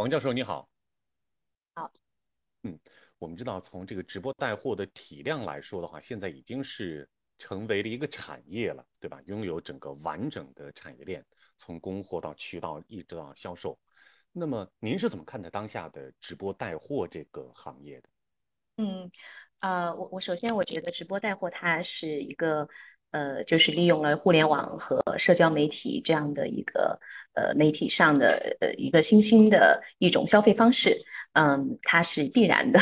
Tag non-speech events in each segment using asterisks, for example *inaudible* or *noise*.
王教授你好。好。嗯，我们知道从这个直播带货的体量来说的话，现在已经是成为了一个产业了，对吧？拥有整个完整的产业链，从供货到渠道一直到销售。那么您是怎么看待当下的直播带货这个行业的？嗯，呃，我我首先我觉得直播带货它是一个，呃，就是利用了互联网和社交媒体这样的一个呃媒体上的呃一个新兴的一种消费方式，嗯，它是必然的，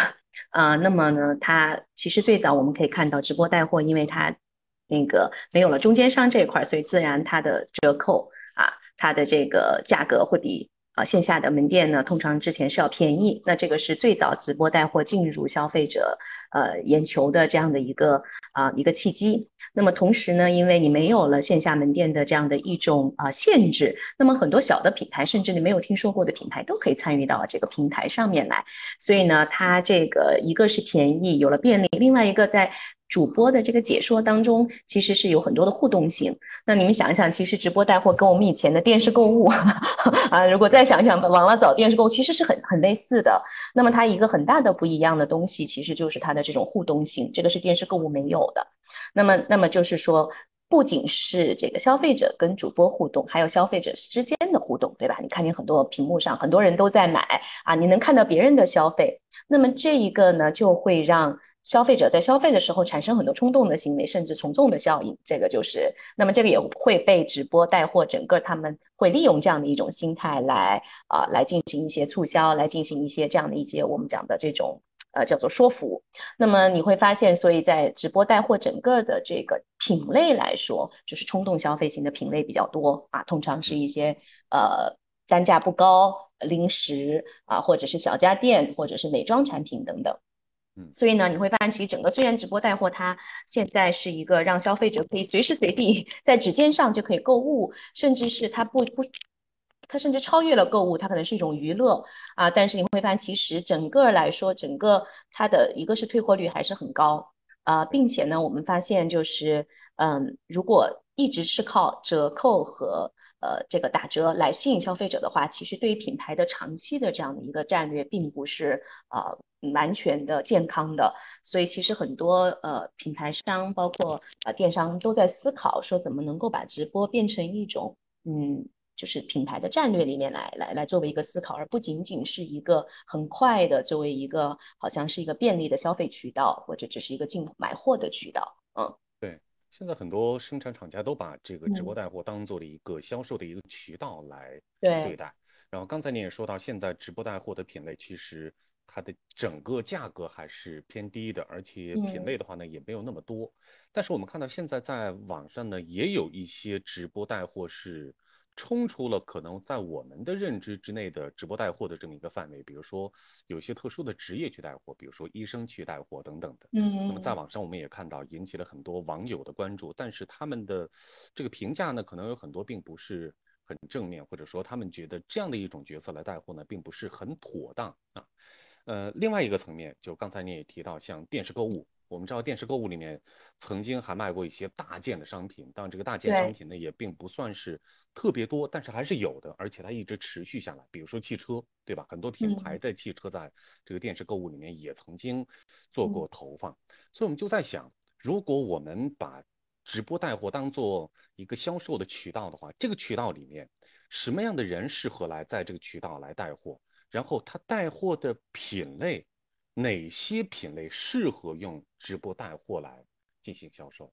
啊，那么呢，它其实最早我们可以看到直播带货，因为它那个没有了中间商这一块，所以自然它的折扣啊，它的这个价格会比。啊，线下的门店呢，通常之前是要便宜，那这个是最早直播带货进入消费者呃眼球的这样的一个啊一个契机。那么同时呢，因为你没有了线下门店的这样的一种啊限制，那么很多小的品牌，甚至你没有听说过的品牌，都可以参与到这个平台上面来。所以呢，它这个一个是便宜，有了便利，另外一个在。主播的这个解说当中，其实是有很多的互动性。那你们想一想，其实直播带货跟我们以前的电视购物 *laughs* 啊，如果再想想往了走，电视购物其实是很很类似的。那么它一个很大的不一样的东西，其实就是它的这种互动性，这个是电视购物没有的。那么，那么就是说，不仅是这个消费者跟主播互动，还有消费者之间的互动，对吧？你看见很多屏幕上很多人都在买啊，你能看到别人的消费，那么这一个呢，就会让。消费者在消费的时候产生很多冲动的行为，甚至从众的效应，这个就是，那么这个也会被直播带货，整个他们会利用这样的一种心态来啊，来进行一些促销，来进行一些这样的一些我们讲的这种呃叫做说服。那么你会发现，所以在直播带货整个的这个品类来说，就是冲动消费型的品类比较多啊，通常是一些呃单价不高零食啊，或者是小家电，或者是美妆产品等等。所以呢，你会发现，其实整个虽然直播带货，它现在是一个让消费者可以随时随地在指尖上就可以购物，甚至是它不不，它甚至超越了购物，它可能是一种娱乐啊。但是你会发现，其实整个来说，整个它的一个是退货率还是很高啊，并且呢，我们发现就是，嗯，如果一直是靠折扣和呃这个打折来吸引消费者的话，其实对于品牌的长期的这样的一个战略，并不是呃。完全的健康的，所以其实很多呃品牌商，包括呃电商都在思考说怎么能够把直播变成一种嗯，就是品牌的战略里面来来来作为一个思考，而不仅仅是一个很快的作为一个好像是一个便利的消费渠道，或者只是一个进买货的渠道。嗯，现在很多生产厂家都把这个直播带货当做了一个销售的一个渠道来对待。然后刚才你也说到，现在直播带货的品类其实。它的整个价格还是偏低的，而且品类的话呢也没有那么多。但是我们看到现在在网上呢也有一些直播带货是冲出了可能在我们的认知之内的直播带货的这么一个范围，比如说有些特殊的职业去带货，比如说医生去带货等等的。嗯。那么在网上我们也看到引起了很多网友的关注，但是他们的这个评价呢可能有很多并不是很正面，或者说他们觉得这样的一种角色来带货呢并不是很妥当啊。呃，另外一个层面，就刚才你也提到，像电视购物，我们知道电视购物里面曾经还卖过一些大件的商品，当然这个大件商品呢也并不算是特别多，但是还是有的，而且它一直持续下来。比如说汽车，对吧？很多品牌的汽车在这个电视购物里面也曾经做过投放，所以我们就在想，如果我们把直播带货当做一个销售的渠道的话，这个渠道里面什么样的人适合来在这个渠道来带货？然后他带货的品类，哪些品类适合用直播带货来进行销售？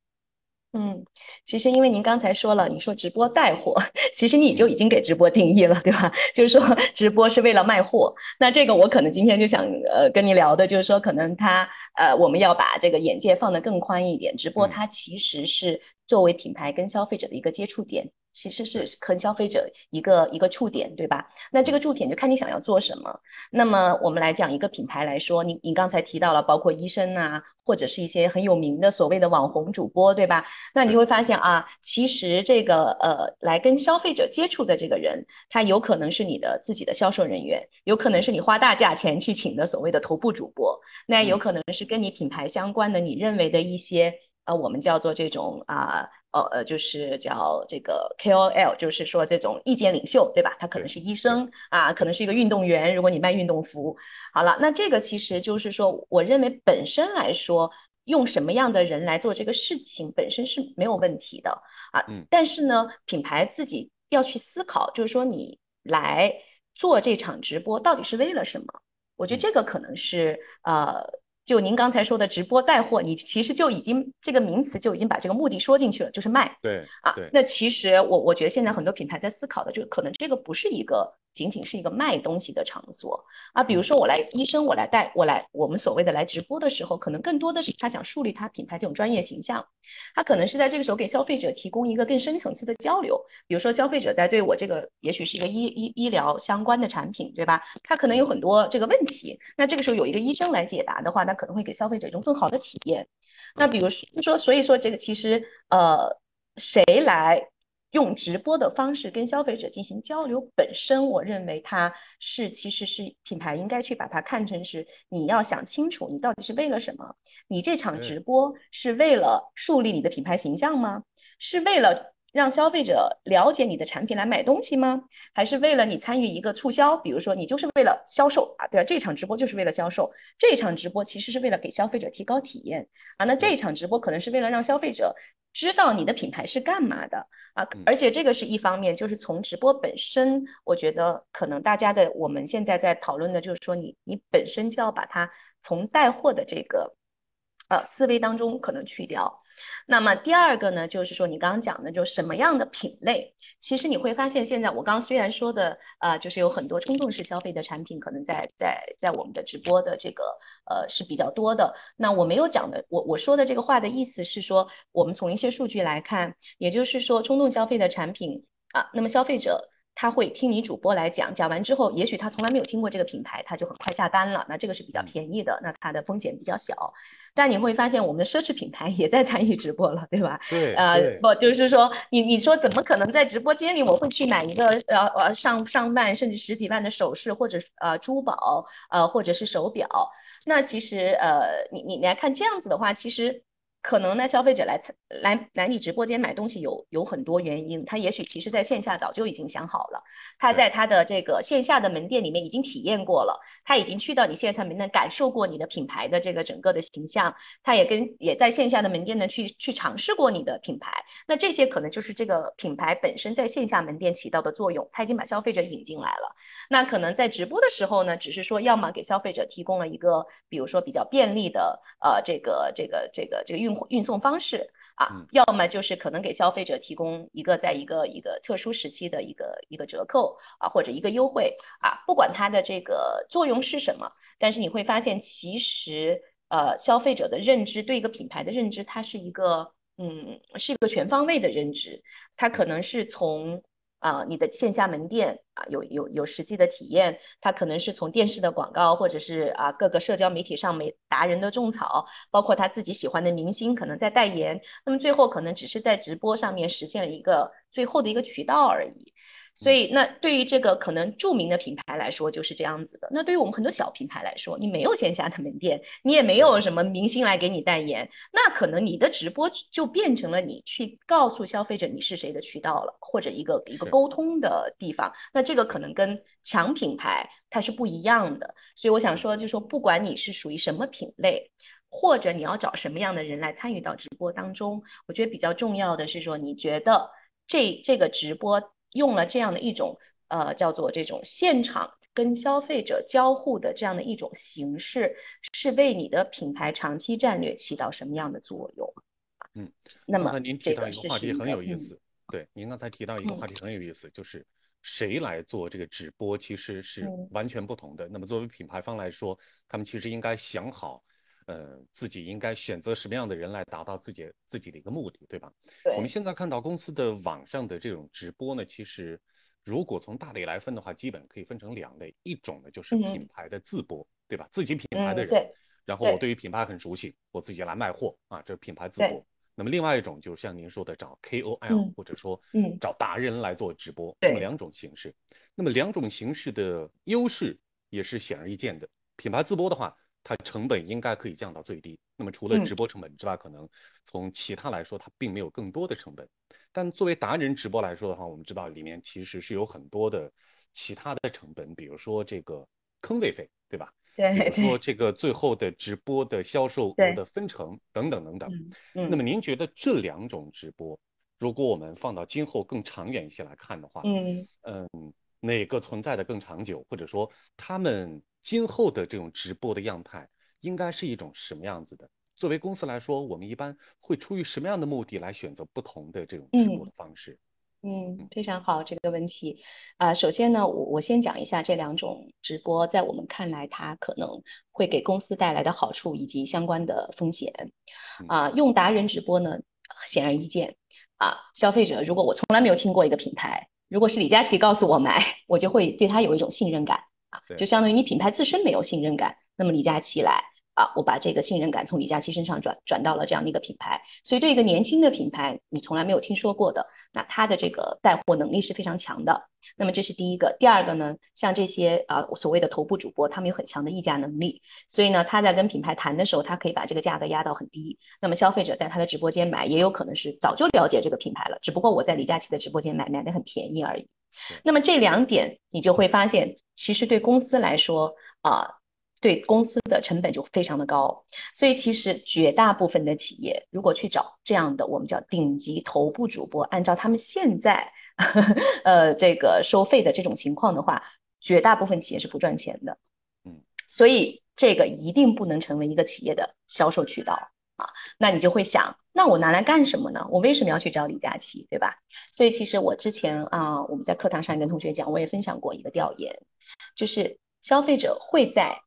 嗯，其实因为您刚才说了，你说直播带货，*laughs* 其实你就已经给直播定义了，对吧？*laughs* 就是说直播是为了卖货。那这个我可能今天就想呃跟你聊的，就是说可能它呃我们要把这个眼界放得更宽一点，直播它其实是作为品牌跟消费者的一个接触点。其实是和消费者一个一个触点，对吧？那这个触点就看你想要做什么。那么我们来讲一个品牌来说，你你刚才提到了，包括医生啊，或者是一些很有名的所谓的网红主播，对吧？那你会发现啊，其实这个呃，来跟消费者接触的这个人，他有可能是你的自己的销售人员，有可能是你花大价钱去请的所谓的头部主播，那有可能是跟你品牌相关的，你认为的一些呃，我们叫做这种啊。呃呃，就是叫这个 KOL，就是说这种意见领袖，对吧？他可能是医生啊，可能是一个运动员。如果你卖运动服，好了，那这个其实就是说，我认为本身来说，用什么样的人来做这个事情本身是没有问题的啊。嗯。但是呢，品牌自己要去思考，就是说你来做这场直播到底是为了什么？我觉得这个可能是呃。就您刚才说的直播带货，你其实就已经这个名词就已经把这个目的说进去了，就是卖。对啊，那其实我我觉得现在很多品牌在思考的，就可能这个不是一个。仅仅是一个卖东西的场所啊，比如说我来医生，我来带我来我们所谓的来直播的时候，可能更多的是他想树立他品牌这种专业形象，他可能是在这个时候给消费者提供一个更深层次的交流。比如说消费者在对我这个也许是一个医医医疗相关的产品，对吧？他可能有很多这个问题，那这个时候有一个医生来解答的话，那可能会给消费者一种更好的体验。那比如说，所以说这个其实呃，谁来？用直播的方式跟消费者进行交流，本身我认为它是其实是品牌应该去把它看成是你要想清楚你到底是为了什么？你这场直播是为了树立你的品牌形象吗？是为了让消费者了解你的产品来买东西吗？还是为了你参与一个促销？比如说你就是为了销售啊，对吧？这场直播就是为了销售，这场直播其实是为了给消费者提高体验啊。那这场直播可能是为了让消费者。知道你的品牌是干嘛的啊？而且这个是一方面，就是从直播本身，我觉得可能大家的我们现在在讨论的就是说，你你本身就要把它从带货的这个呃思维当中可能去掉。那么第二个呢，就是说你刚刚讲的，就什么样的品类，其实你会发现，现在我刚刚虽然说的，呃，就是有很多冲动式消费的产品，可能在在在我们的直播的这个呃是比较多的。那我没有讲的，我我说的这个话的意思是说，我们从一些数据来看，也就是说冲动消费的产品啊，那么消费者。他会听你主播来讲，讲完之后，也许他从来没有听过这个品牌，他就很快下单了。那这个是比较便宜的，那它的风险比较小。但你会发现，我们的奢侈品牌也在参与直播了，对吧？对，呃，不，就是说，你你说怎么可能在直播间里，我会去买一个呃呃上上万甚至十几万的首饰，或者呃珠宝，呃或者是手表？那其实呃，你你来看这样子的话，其实。可能呢，消费者来来来你直播间买东西有有很多原因，他也许其实在线下早就已经想好了，他在他的这个线下的门店里面已经体验过了，他已经去到你线下门店感受过你的品牌的这个整个的形象，他也跟也在线下的门店呢去去尝试过你的品牌，那这些可能就是这个品牌本身在线下门店起到的作用，他已经把消费者引进来了，那可能在直播的时候呢，只是说要么给消费者提供了一个比如说比较便利的呃这个这个这个这个运。运送方式啊，要么就是可能给消费者提供一个在一个一个特殊时期的一个一个折扣啊，或者一个优惠啊，不管它的这个作用是什么，但是你会发现，其实呃，消费者的认知对一个品牌的认知，它是一个嗯，是一个全方位的认知，它可能是从。啊，你的线下门店啊，有有有实际的体验，它可能是从电视的广告，或者是啊各个社交媒体上媒达人的种草，包括他自己喜欢的明星可能在代言，那么最后可能只是在直播上面实现了一个最后的一个渠道而已。所以，那对于这个可能著名的品牌来说，就是这样子的。那对于我们很多小品牌来说，你没有线下的门店，你也没有什么明星来给你代言，那可能你的直播就变成了你去告诉消费者你是谁的渠道了，或者一个一个沟通的地方。那这个可能跟强品牌它是不一样的。所以我想说，就说不管你是属于什么品类，或者你要找什么样的人来参与到直播当中，我觉得比较重要的是说，你觉得这这个直播。用了这样的一种呃叫做这种现场跟消费者交互的这样的一种形式，是为你的品牌长期战略起到什么样的作用？嗯，那么刚才您提到一个话题很有意思，对，您刚才提到一个话题很有意思，就是谁来做这个直播其实是完全不同的。那么作为品牌方来说，他们其实应该想好。呃，自己应该选择什么样的人来达到自己自己的一个目的，对吧？我们现在看到公司的网上的这种直播呢，其实如果从大类来分的话，基本可以分成两类，一种呢就是品牌的自播，对吧？自己品牌的人，然后我对于品牌很熟悉，我自己来卖货啊，这是品牌自播。那么另外一种就是像您说的找 KOL 或者说找达人来做直播，这么两种形式。那么两种形式的优势也是显而易见的。品牌自播的话。它成本应该可以降到最低。那么除了直播成本之外，可能从其他来说，它并没有更多的成本。但作为达人直播来说的话，我们知道里面其实是有很多的其他的成本，比如说这个坑位费，对吧？对。比如说这个最后的直播的销售额的分成等等等等。嗯。那么您觉得这两种直播，如果我们放到今后更长远一些来看的话，嗯嗯，哪个存在的更长久，或者说他们今后的这种直播的样态应该是一种什么样子的？作为公司来说，我们一般会出于什么样的目的来选择不同的这种直播的方式？嗯，非常好这个问题。啊，首先呢，我我先讲一下这两种直播，在我们看来，它可能会给公司带来的好处以及相关的风险。啊，用达人直播呢，显而易见。啊，消费者如果我从来没有听过一个品牌，如果是李佳琦告诉我买，我就会对他有一种信任感。啊，就相当于你品牌自身没有信任感，那么李佳琦来。啊，我把这个信任感从李佳琦身上转转到了这样的一个品牌，所以对一个年轻的品牌，你从来没有听说过的，那它的这个带货能力是非常强的。那么这是第一个，第二个呢，像这些啊所谓的头部主播，他们有很强的议价能力，所以呢，他在跟品牌谈的时候，他可以把这个价格压到很低。那么消费者在他的直播间买，也有可能是早就了解这个品牌了，只不过我在李佳琦的直播间买，买的很便宜而已。那么这两点，你就会发现，其实对公司来说啊。对公司的成本就非常的高，所以其实绝大部分的企业如果去找这样的我们叫顶级头部主播，按照他们现在呃这个收费的这种情况的话，绝大部分企业是不赚钱的。嗯，所以这个一定不能成为一个企业的销售渠道啊。那你就会想，那我拿来干什么呢？我为什么要去找李佳琦，对吧？所以其实我之前啊，我们在课堂上跟同学讲，我也分享过一个调研，就是消费者会在。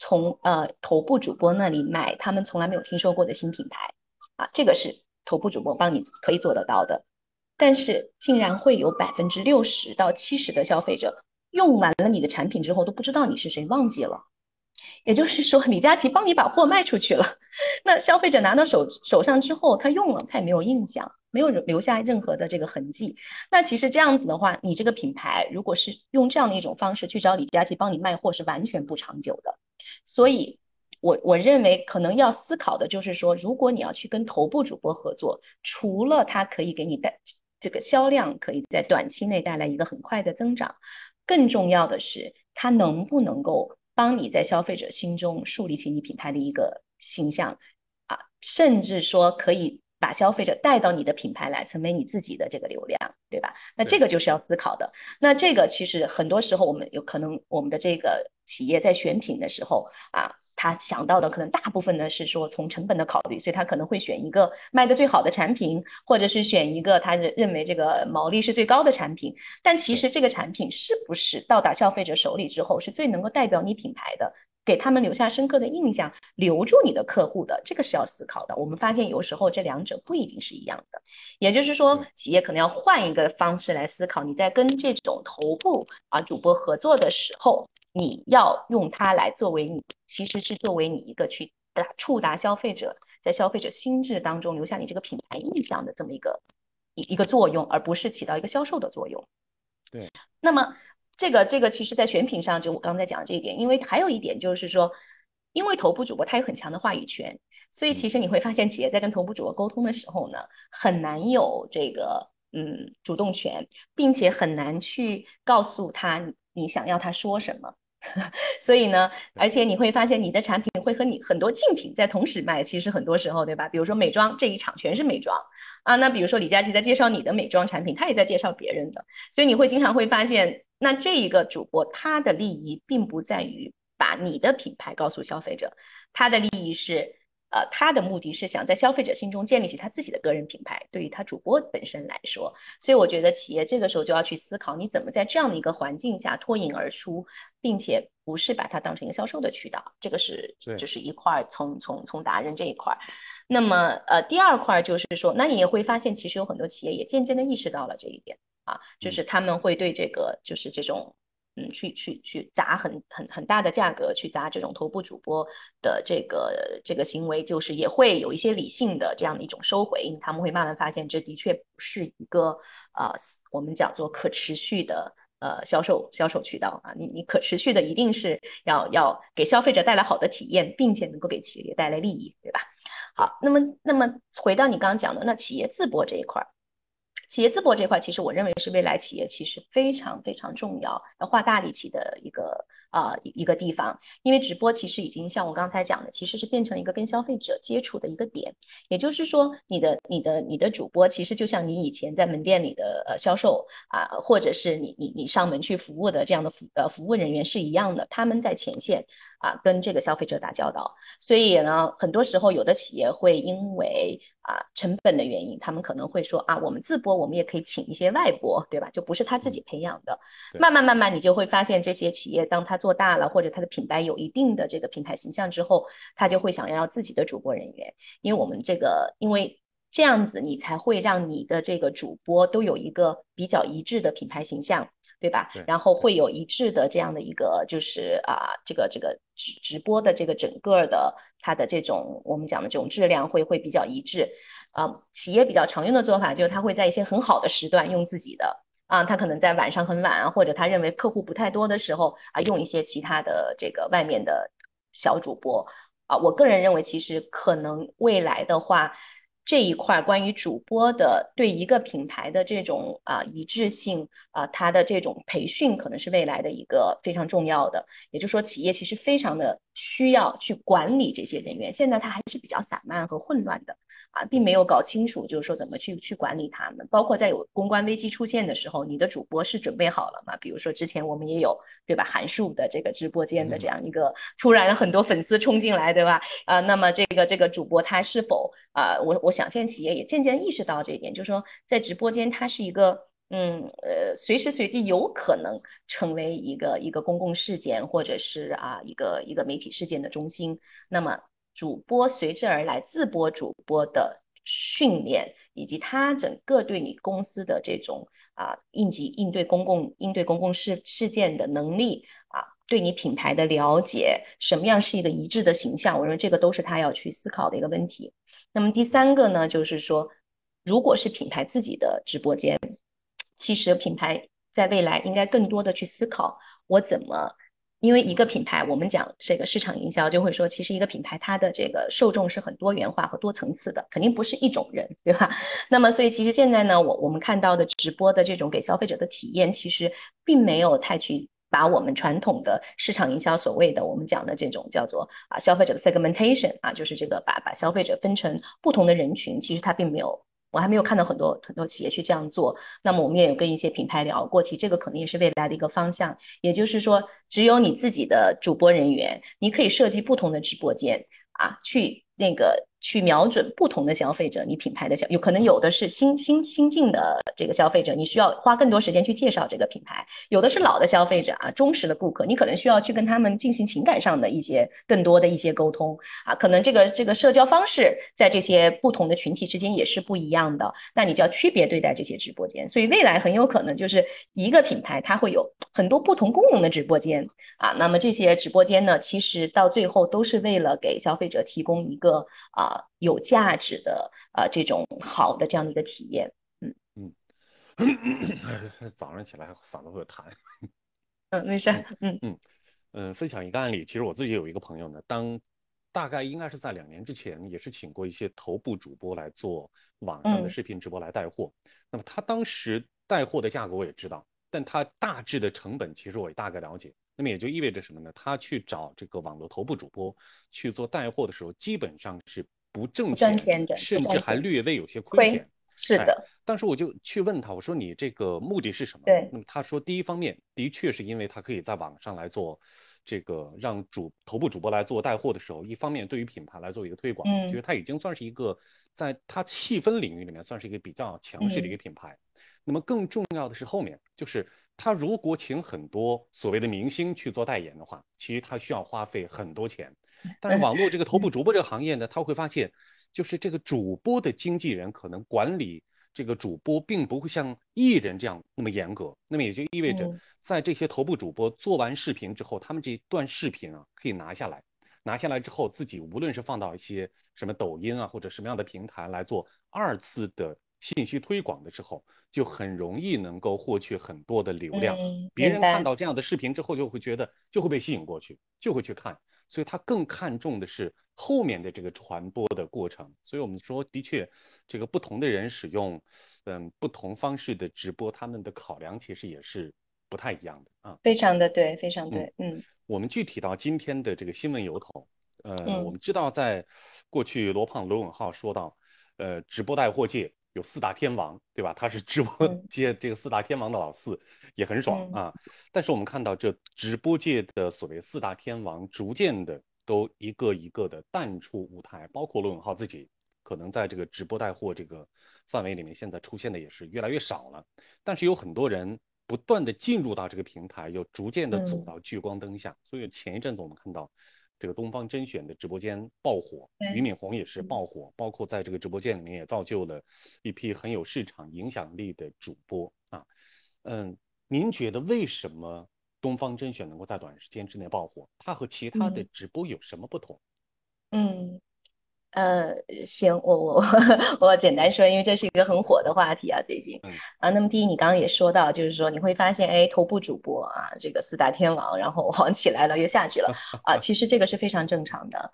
从呃头部主播那里买他们从来没有听说过的新品牌，啊，这个是头部主播帮你可以做得到的。但是竟然会有百分之六十到七十的消费者用完了你的产品之后都不知道你是谁，忘记了。也就是说，李佳琦帮你把货卖出去了，那消费者拿到手手上之后，他用了他也没有印象，没有留下任何的这个痕迹。那其实这样子的话，你这个品牌如果是用这样的一种方式去找李佳琦帮你卖货，是完全不长久的。所以，我我认为可能要思考的就是说，如果你要去跟头部主播合作，除了他可以给你带这个销量，可以在短期内带来一个很快的增长，更重要的是，他能不能够帮你在消费者心中树立起你品牌的一个形象啊，甚至说可以。把消费者带到你的品牌来，成为你自己的这个流量，对吧？那这个就是要思考的。那这个其实很多时候，我们有可能我们的这个企业在选品的时候啊，他想到的可能大部分呢是说从成本的考虑，所以他可能会选一个卖的最好的产品，或者是选一个他认认为这个毛利是最高的产品。但其实这个产品是不是到达消费者手里之后，是最能够代表你品牌的？给他们留下深刻的印象，留住你的客户的，这个是要思考的。我们发现有时候这两者不一定是一样的，也就是说，企业可能要换一个方式来思考。你在跟这种头部啊主播合作的时候，你要用它来作为你，其实是作为你一个去达触达消费者，在消费者心智当中留下你这个品牌印象的这么一个一一个作用，而不是起到一个销售的作用。对，那么。这个这个其实，在选品上，就我刚才讲的这一点，因为还有一点就是说，因为头部主播他有很强的话语权，所以其实你会发现，企业在跟头部主播沟通的时候呢，很难有这个嗯主动权，并且很难去告诉他你想要他说什么。*laughs* 所以呢，而且你会发现，你的产品会和你很多竞品在同时卖，其实很多时候，对吧？比如说美妆这一场全是美妆啊，那比如说李佳琦在介绍你的美妆产品，他也在介绍别人的，所以你会经常会发现。那这一个主播，他的利益并不在于把你的品牌告诉消费者，他的利益是，呃，他的目的是想在消费者心中建立起他自己的个人品牌。对于他主播本身来说，所以我觉得企业这个时候就要去思考，你怎么在这样的一个环境下脱颖而出，并且不是把它当成一个销售的渠道。这个是，就是一块从从从达人这一块。那么，呃，第二块就是说，那你也会发现，其实有很多企业也渐渐的意识到了这一点。啊，就是他们会对这个，就是这种，嗯，去去去砸很很很大的价格去砸这种头部主播的这个这个行为，就是也会有一些理性的这样的一种收回，因为他们会慢慢发现，这的确不是一个呃，我们讲做可持续的呃销售销售渠道啊，你你可持续的一定是要要给消费者带来好的体验，并且能够给企业带来利益，对吧？好，那么那么回到你刚刚讲的那企业自播这一块儿。企业自播这块，其实我认为是未来企业其实非常非常重要，要花大力气的一个啊一个地方。因为直播其实已经像我刚才讲的，其实是变成了一个跟消费者接触的一个点。也就是说，你的你的你的主播其实就像你以前在门店里的呃销售啊，或者是你你你上门去服务的这样的服呃服务人员是一样的，他们在前线。啊，跟这个消费者打交道，所以呢，很多时候有的企业会因为啊成本的原因，他们可能会说啊，我们自播，我们也可以请一些外播，对吧？就不是他自己培养的。慢慢慢慢，你就会发现这些企业，当他做大了，或者他的品牌有一定的这个品牌形象之后，他就会想要自己的主播人员，因为我们这个，因为这样子你才会让你的这个主播都有一个比较一致的品牌形象。对吧？然后会有一致的这样的一个，就是啊，这个这个直直播的这个整个的它的这种我们讲的这种质量会会比较一致。啊，企业比较常用的做法就是他会在一些很好的时段用自己的啊，他可能在晚上很晚啊，或者他认为客户不太多的时候啊，用一些其他的这个外面的小主播啊。我个人认为，其实可能未来的话。这一块关于主播的对一个品牌的这种啊一致性啊，它的这种培训可能是未来的一个非常重要的。也就是说，企业其实非常的需要去管理这些人员，现在它还是比较散漫和混乱的。啊，并没有搞清楚，就是说怎么去去管理他们，包括在有公关危机出现的时候，你的主播是准备好了吗？比如说之前我们也有对吧，韩束的这个直播间的这样一个突然很多粉丝冲进来，对吧？啊，那么这个这个主播他是否啊？我我想现在企业也渐渐意识到这一点，就是说在直播间它是一个嗯呃随时随地有可能成为一个一个公共事件或者是啊一个一个媒体事件的中心，那么。主播随之而来，自播主播的训练，以及他整个对你公司的这种啊应急应对公共应对公共事事件的能力啊，对你品牌的了解，什么样是一个一致的形象？我认为这个都是他要去思考的一个问题。那么第三个呢，就是说，如果是品牌自己的直播间，其实品牌在未来应该更多的去思考，我怎么。因为一个品牌，我们讲这个市场营销，就会说，其实一个品牌它的这个受众是很多元化和多层次的，肯定不是一种人，对吧？那么，所以其实现在呢，我我们看到的直播的这种给消费者的体验，其实并没有太去把我们传统的市场营销所谓的我们讲的这种叫做啊消费者的 segmentation 啊，就是这个把把消费者分成不同的人群，其实它并没有。我还没有看到很多很多企业去这样做，那么我们也有跟一些品牌聊过，其实这个可能也是未来的一个方向，也就是说，只有你自己的主播人员，你可以设计不同的直播间啊，去那个。去瞄准不同的消费者，你品牌的消有可能有的是新新新进的这个消费者，你需要花更多时间去介绍这个品牌；有的是老的消费者啊，忠实的顾客，你可能需要去跟他们进行情感上的一些更多的一些沟通啊。可能这个这个社交方式在这些不同的群体之间也是不一样的，那你就要区别对待这些直播间。所以未来很有可能就是一个品牌它会有很多不同功能的直播间啊。那么这些直播间呢，其实到最后都是为了给消费者提供一个啊。有价值的啊，这种好的这样的一个体验，嗯。嗯，*coughs* 早上起来嗓子会有痰，嗯，没事，嗯嗯。嗯，分享一个案例，其实我自己有一个朋友呢，当大概应该是在两年之前，也是请过一些头部主播来做网上的视频直播来带货，那么他当时带货的价格我也知道，但他大致的成本其实我也大概了解。那么也就意味着什么呢？他去找这个网络头部主播去做带货的时候，基本上是不挣钱，甚至还略微有些亏钱。是的。当时我就去问他，我说你这个目的是什么？对。那么他说，第一方面的确是因为他可以在网上来做这个让主头部主播来做带货的时候，一方面对于品牌来做一个推广，其实他已经算是一个在他细分领域里面算是一个比较强势的一个品牌。那么更重要的是后面，就是他如果请很多所谓的明星去做代言的话，其实他需要花费很多钱。但是网络这个头部主播这个行业呢，他会发现，就是这个主播的经纪人可能管理这个主播，并不会像艺人这样那么严格。那么也就意味着，在这些头部主播做完视频之后，他们这一段视频啊可以拿下来，拿下来之后自己无论是放到一些什么抖音啊或者什么样的平台来做二次的。信息推广的时候，就很容易能够获取很多的流量。别人看到这样的视频之后，就会觉得就会被吸引过去，就会去看。所以他更看重的是后面的这个传播的过程。所以我们说，的确，这个不同的人使用嗯不同方式的直播，他们的考量其实也是不太一样的啊。非常的对，非常对。嗯，我们具体到今天的这个新闻由头，呃，我们知道在过去罗胖罗永浩说到，呃，直播带货界。有四大天王，对吧？他是直播界 *laughs* 这个四大天王的老四，也很爽啊。但是我们看到这直播界的所谓四大天王，逐渐的都一个一个的淡出舞台，包括罗永浩自己，可能在这个直播带货这个范围里面，现在出现的也是越来越少了。但是有很多人不断的进入到这个平台，又逐渐的走到聚光灯下。所以前一阵子我们看到。这个东方甄选的直播间爆火，俞敏洪也是爆火，包括在这个直播间里面也造就了一批很有市场影响力的主播啊。嗯，您觉得为什么东方甄选能够在短时间之内爆火？它和其他的直播有什么不同？嗯。呃，行，我我 *laughs* 我简单说，因为这是一个很火的话题啊，最近啊。那么第一，你刚刚也说到，就是说你会发现，哎，头部主播啊，这个四大天王，然后往起来了又下去了 *laughs* 啊。其实这个是非常正常的。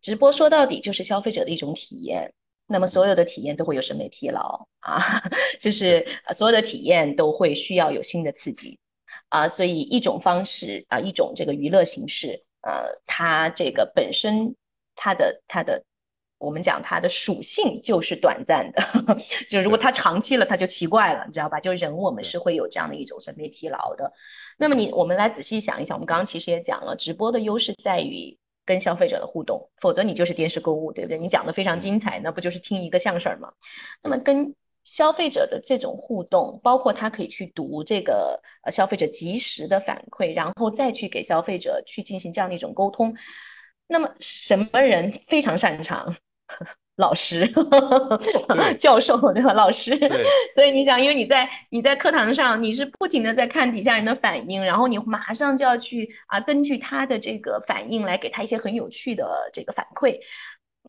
直播说到底就是消费者的一种体验，那么所有的体验都会有审美疲劳啊，*laughs* 就是所有的体验都会需要有新的刺激啊。所以一种方式啊，一种这个娱乐形式，呃，它这个本身它的它的。我们讲它的属性就是短暂的，*laughs* 就如果它长期了，它就奇怪了，你知道吧？就人我们是会有这样的一种审美疲劳的。那么你我们来仔细想一想，我们刚刚其实也讲了，直播的优势在于跟消费者的互动，否则你就是电视购物，对不对？你讲的非常精彩，那不就是听一个相声吗？那么跟消费者的这种互动，包括他可以去读这个呃消费者及时的反馈，然后再去给消费者去进行这样的一种沟通。那么什么人非常擅长？*laughs* 老师，*laughs* 教授对吧？老师，*laughs* 所以你想，因为你在你在课堂上，你是不停的在看底下人的反应，然后你马上就要去啊，根据他的这个反应来给他一些很有趣的这个反馈。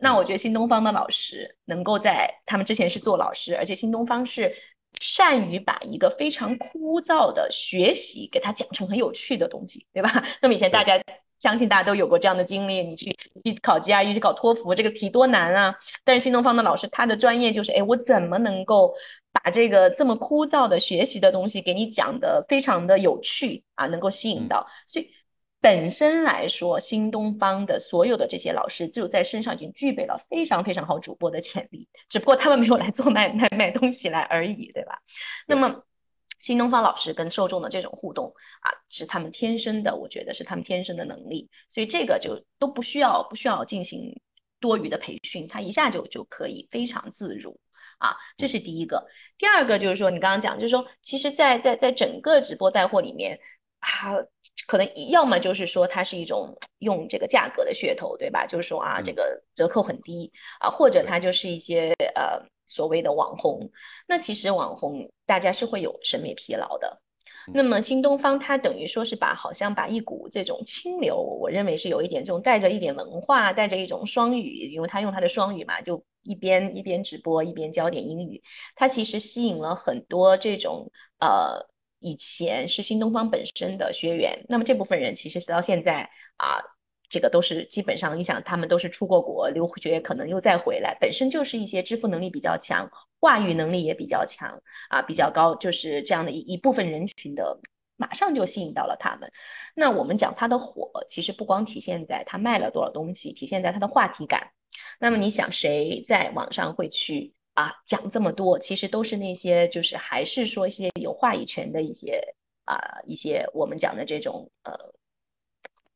那我觉得新东方的老师能够在他们之前是做老师，而且新东方是善于把一个非常枯燥的学习给他讲成很有趣的东西，对吧？那么以前大家。相信大家都有过这样的经历，你去去考 GRE 去考托福，这个题多难啊！但是新东方的老师，他的专业就是，哎，我怎么能够把这个这么枯燥的学习的东西给你讲的非常的有趣啊，能够吸引到。所以本身来说，新东方的所有的这些老师就在身上已经具备了非常非常好主播的潜力，只不过他们没有来做卖卖卖东西来而已，对吧？那么。新东方老师跟受众的这种互动啊，是他们天生的，我觉得是他们天生的能力，所以这个就都不需要不需要进行多余的培训，他一下就就可以非常自如啊，这是第一个。第二个就是说，你刚刚讲，就是说，其实，在在在整个直播带货里面啊，可能要么就是说它是一种用这个价格的噱头，对吧？就是说啊，这个折扣很低啊，或者它就是一些呃。所谓的网红，那其实网红大家是会有审美疲劳的。那么新东方它等于说是把好像把一股这种清流，我认为是有一点这种带着一点文化，带着一种双语，因为他用他的双语嘛，就一边一边直播一边教点英语，它其实吸引了很多这种呃以前是新东方本身的学员。那么这部分人其实到现在啊。这个都是基本上，你想他们都是出过国留学，可能又再回来，本身就是一些支付能力比较强，话语能力也比较强啊，比较高，就是这样的一一部分人群的，马上就吸引到了他们。那我们讲他的火，其实不光体现在他卖了多少东西，体现在他的话题感。那么你想，谁在网上会去啊讲这么多？其实都是那些就是还是说一些有话语权的一些啊一些我们讲的这种呃。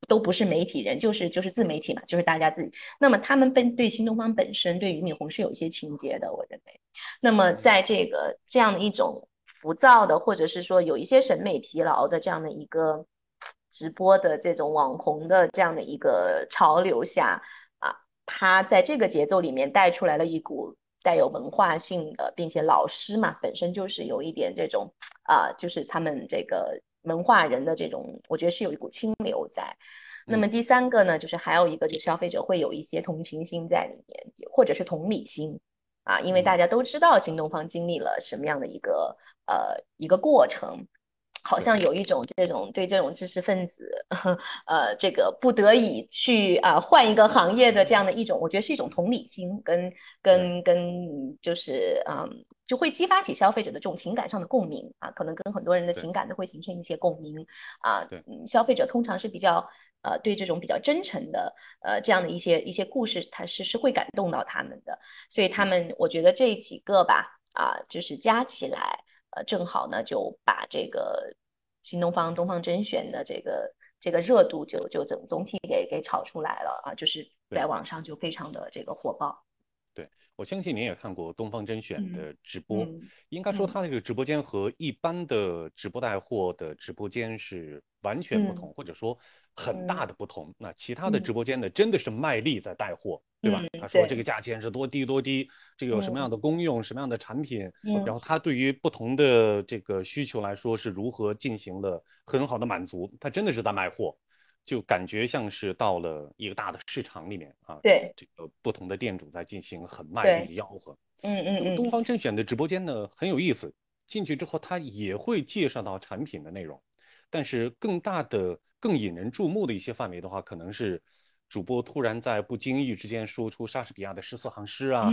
都不是媒体人，就是就是自媒体嘛，就是大家自己。那么他们本对新东方本身，对俞敏洪是有一些情节的，我认为。那么在这个这样的一种浮躁的，或者是说有一些审美疲劳的这样的一个直播的这种网红的这样的一个潮流下啊，他在这个节奏里面带出来了一股带有文化性的，并且老师嘛本身就是有一点这种啊，就是他们这个。文化人的这种，我觉得是有一股清流在。那么第三个呢，就是还有一个，就是消费者会有一些同情心在里面，或者是同理心啊，因为大家都知道新东方经历了什么样的一个呃一个过程。好像有一种这种对这种知识分子，*laughs* 呃，这个不得已去啊换一个行业的这样的一种，我觉得是一种同理心，跟跟跟就是嗯，就会激发起消费者的这种情感上的共鸣啊，可能跟很多人的情感都会形成一些共鸣啊。对，消费者通常是比较呃对这种比较真诚的呃这样的一些一些故事，他是是会感动到他们的，所以他们我觉得这几个吧啊，就是加起来。呃，正好呢，就把这个新东方东方甄选的这个这个热度就就总总体给给炒出来了啊，就是在网上就非常的这个火爆。对，我相信您也看过东方甄选的直播，应该说它这个直播间和一般的直播带货的直播间是完全不同，或者说很大的不同。那其他的直播间呢，真的是卖力在带货。对吧？他说这个价钱是多低多低，这个有什么样的功用，什么样的产品，然后他对于不同的这个需求来说是如何进行了很好的满足，他真的是在卖货，就感觉像是到了一个大的市场里面啊。对，这个不同的店主在进行很卖力的吆喝。嗯嗯嗯。东方甄选的直播间呢很有意思，进去之后他也会介绍到产品的内容，但是更大的、更引人注目的一些范围的话，可能是。主播突然在不经意之间说出莎士比亚的十四行诗啊，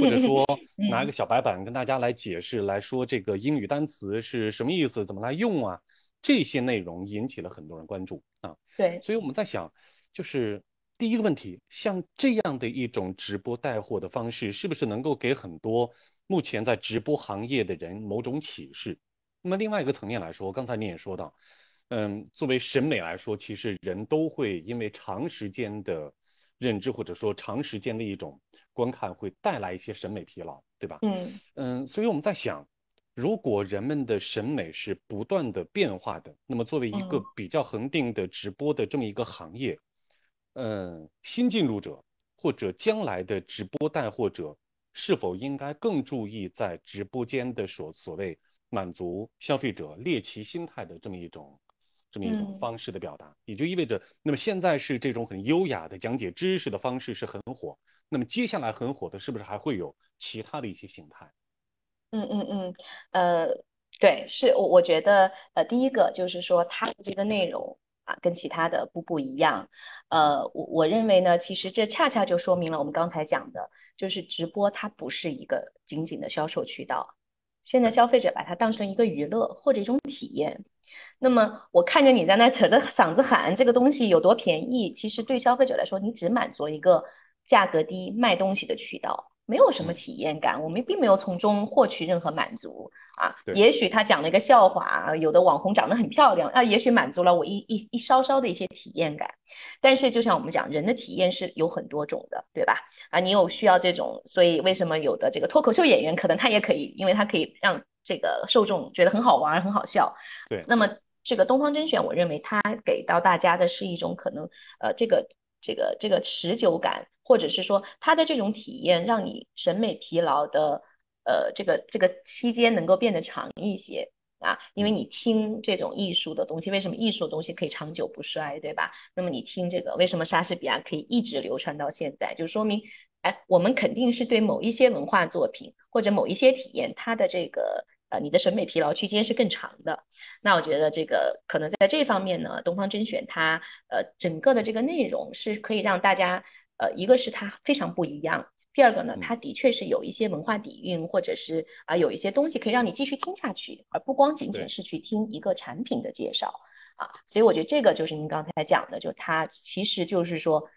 或者说 *laughs* 拿一个小白板跟大家来解释，来说这个英语单词是什么意思，怎么来用啊？这些内容引起了很多人关注啊。对，所以我们在想，就是第一个问题，像这样的一种直播带货的方式，是不是能够给很多目前在直播行业的人某种启示？那么另外一个层面来说，刚才您也说到。嗯，作为审美来说，其实人都会因为长时间的认知或者说长时间的一种观看，会带来一些审美疲劳，对吧？嗯嗯，所以我们在想，如果人们的审美是不断的变化的，那么作为一个比较恒定的直播的这么一个行业，嗯，新进入者或者将来的直播带货者，是否应该更注意在直播间的所所谓满足消费者猎奇心态的这么一种？这么一种方式的表达，也就意味着，那么现在是这种很优雅的讲解知识的方式是很火，那么接下来很火的是不是还会有其他的一些形态？嗯嗯嗯，呃，对，是我我觉得，呃，第一个就是说它的这个内容啊，跟其他的不不一样，呃，我我认为呢，其实这恰恰就说明了我们刚才讲的，就是直播它不是一个仅仅的销售渠道，现在消费者把它当成一个娱乐或者一种体验。那么我看着你在那扯着嗓子喊这个东西有多便宜，其实对消费者来说，你只满足一个价格低卖东西的渠道，没有什么体验感，我们并没有从中获取任何满足啊。也许他讲了一个笑话，有的网红长得很漂亮啊，也许满足了我一一一稍稍的一些体验感。但是就像我们讲，人的体验是有很多种的，对吧？啊，你有需要这种，所以为什么有的这个脱口秀演员可能他也可以，因为他可以让。这个受众觉得很好玩，很好笑。对，那么这个东方甄选，我认为它给到大家的是一种可能，呃，这个这个这个持久感，或者是说它的这种体验，让你审美疲劳的，呃，这个这个期间能够变得长一些啊。因为你听这种艺术的东西，为什么艺术的东西可以长久不衰，对吧？那么你听这个，为什么莎士比亚可以一直流传到现在，就说明。哎，我们肯定是对某一些文化作品或者某一些体验，它的这个呃，你的审美疲劳区间是更长的。那我觉得这个可能在这方面呢，东方甄选它呃整个的这个内容是可以让大家呃，一个是它非常不一样，第二个呢，它的确是有一些文化底蕴，或者是啊有一些东西可以让你继续听下去，而不光仅仅是去听一个产品的介绍啊。所以我觉得这个就是您刚才讲的，就它其实就是说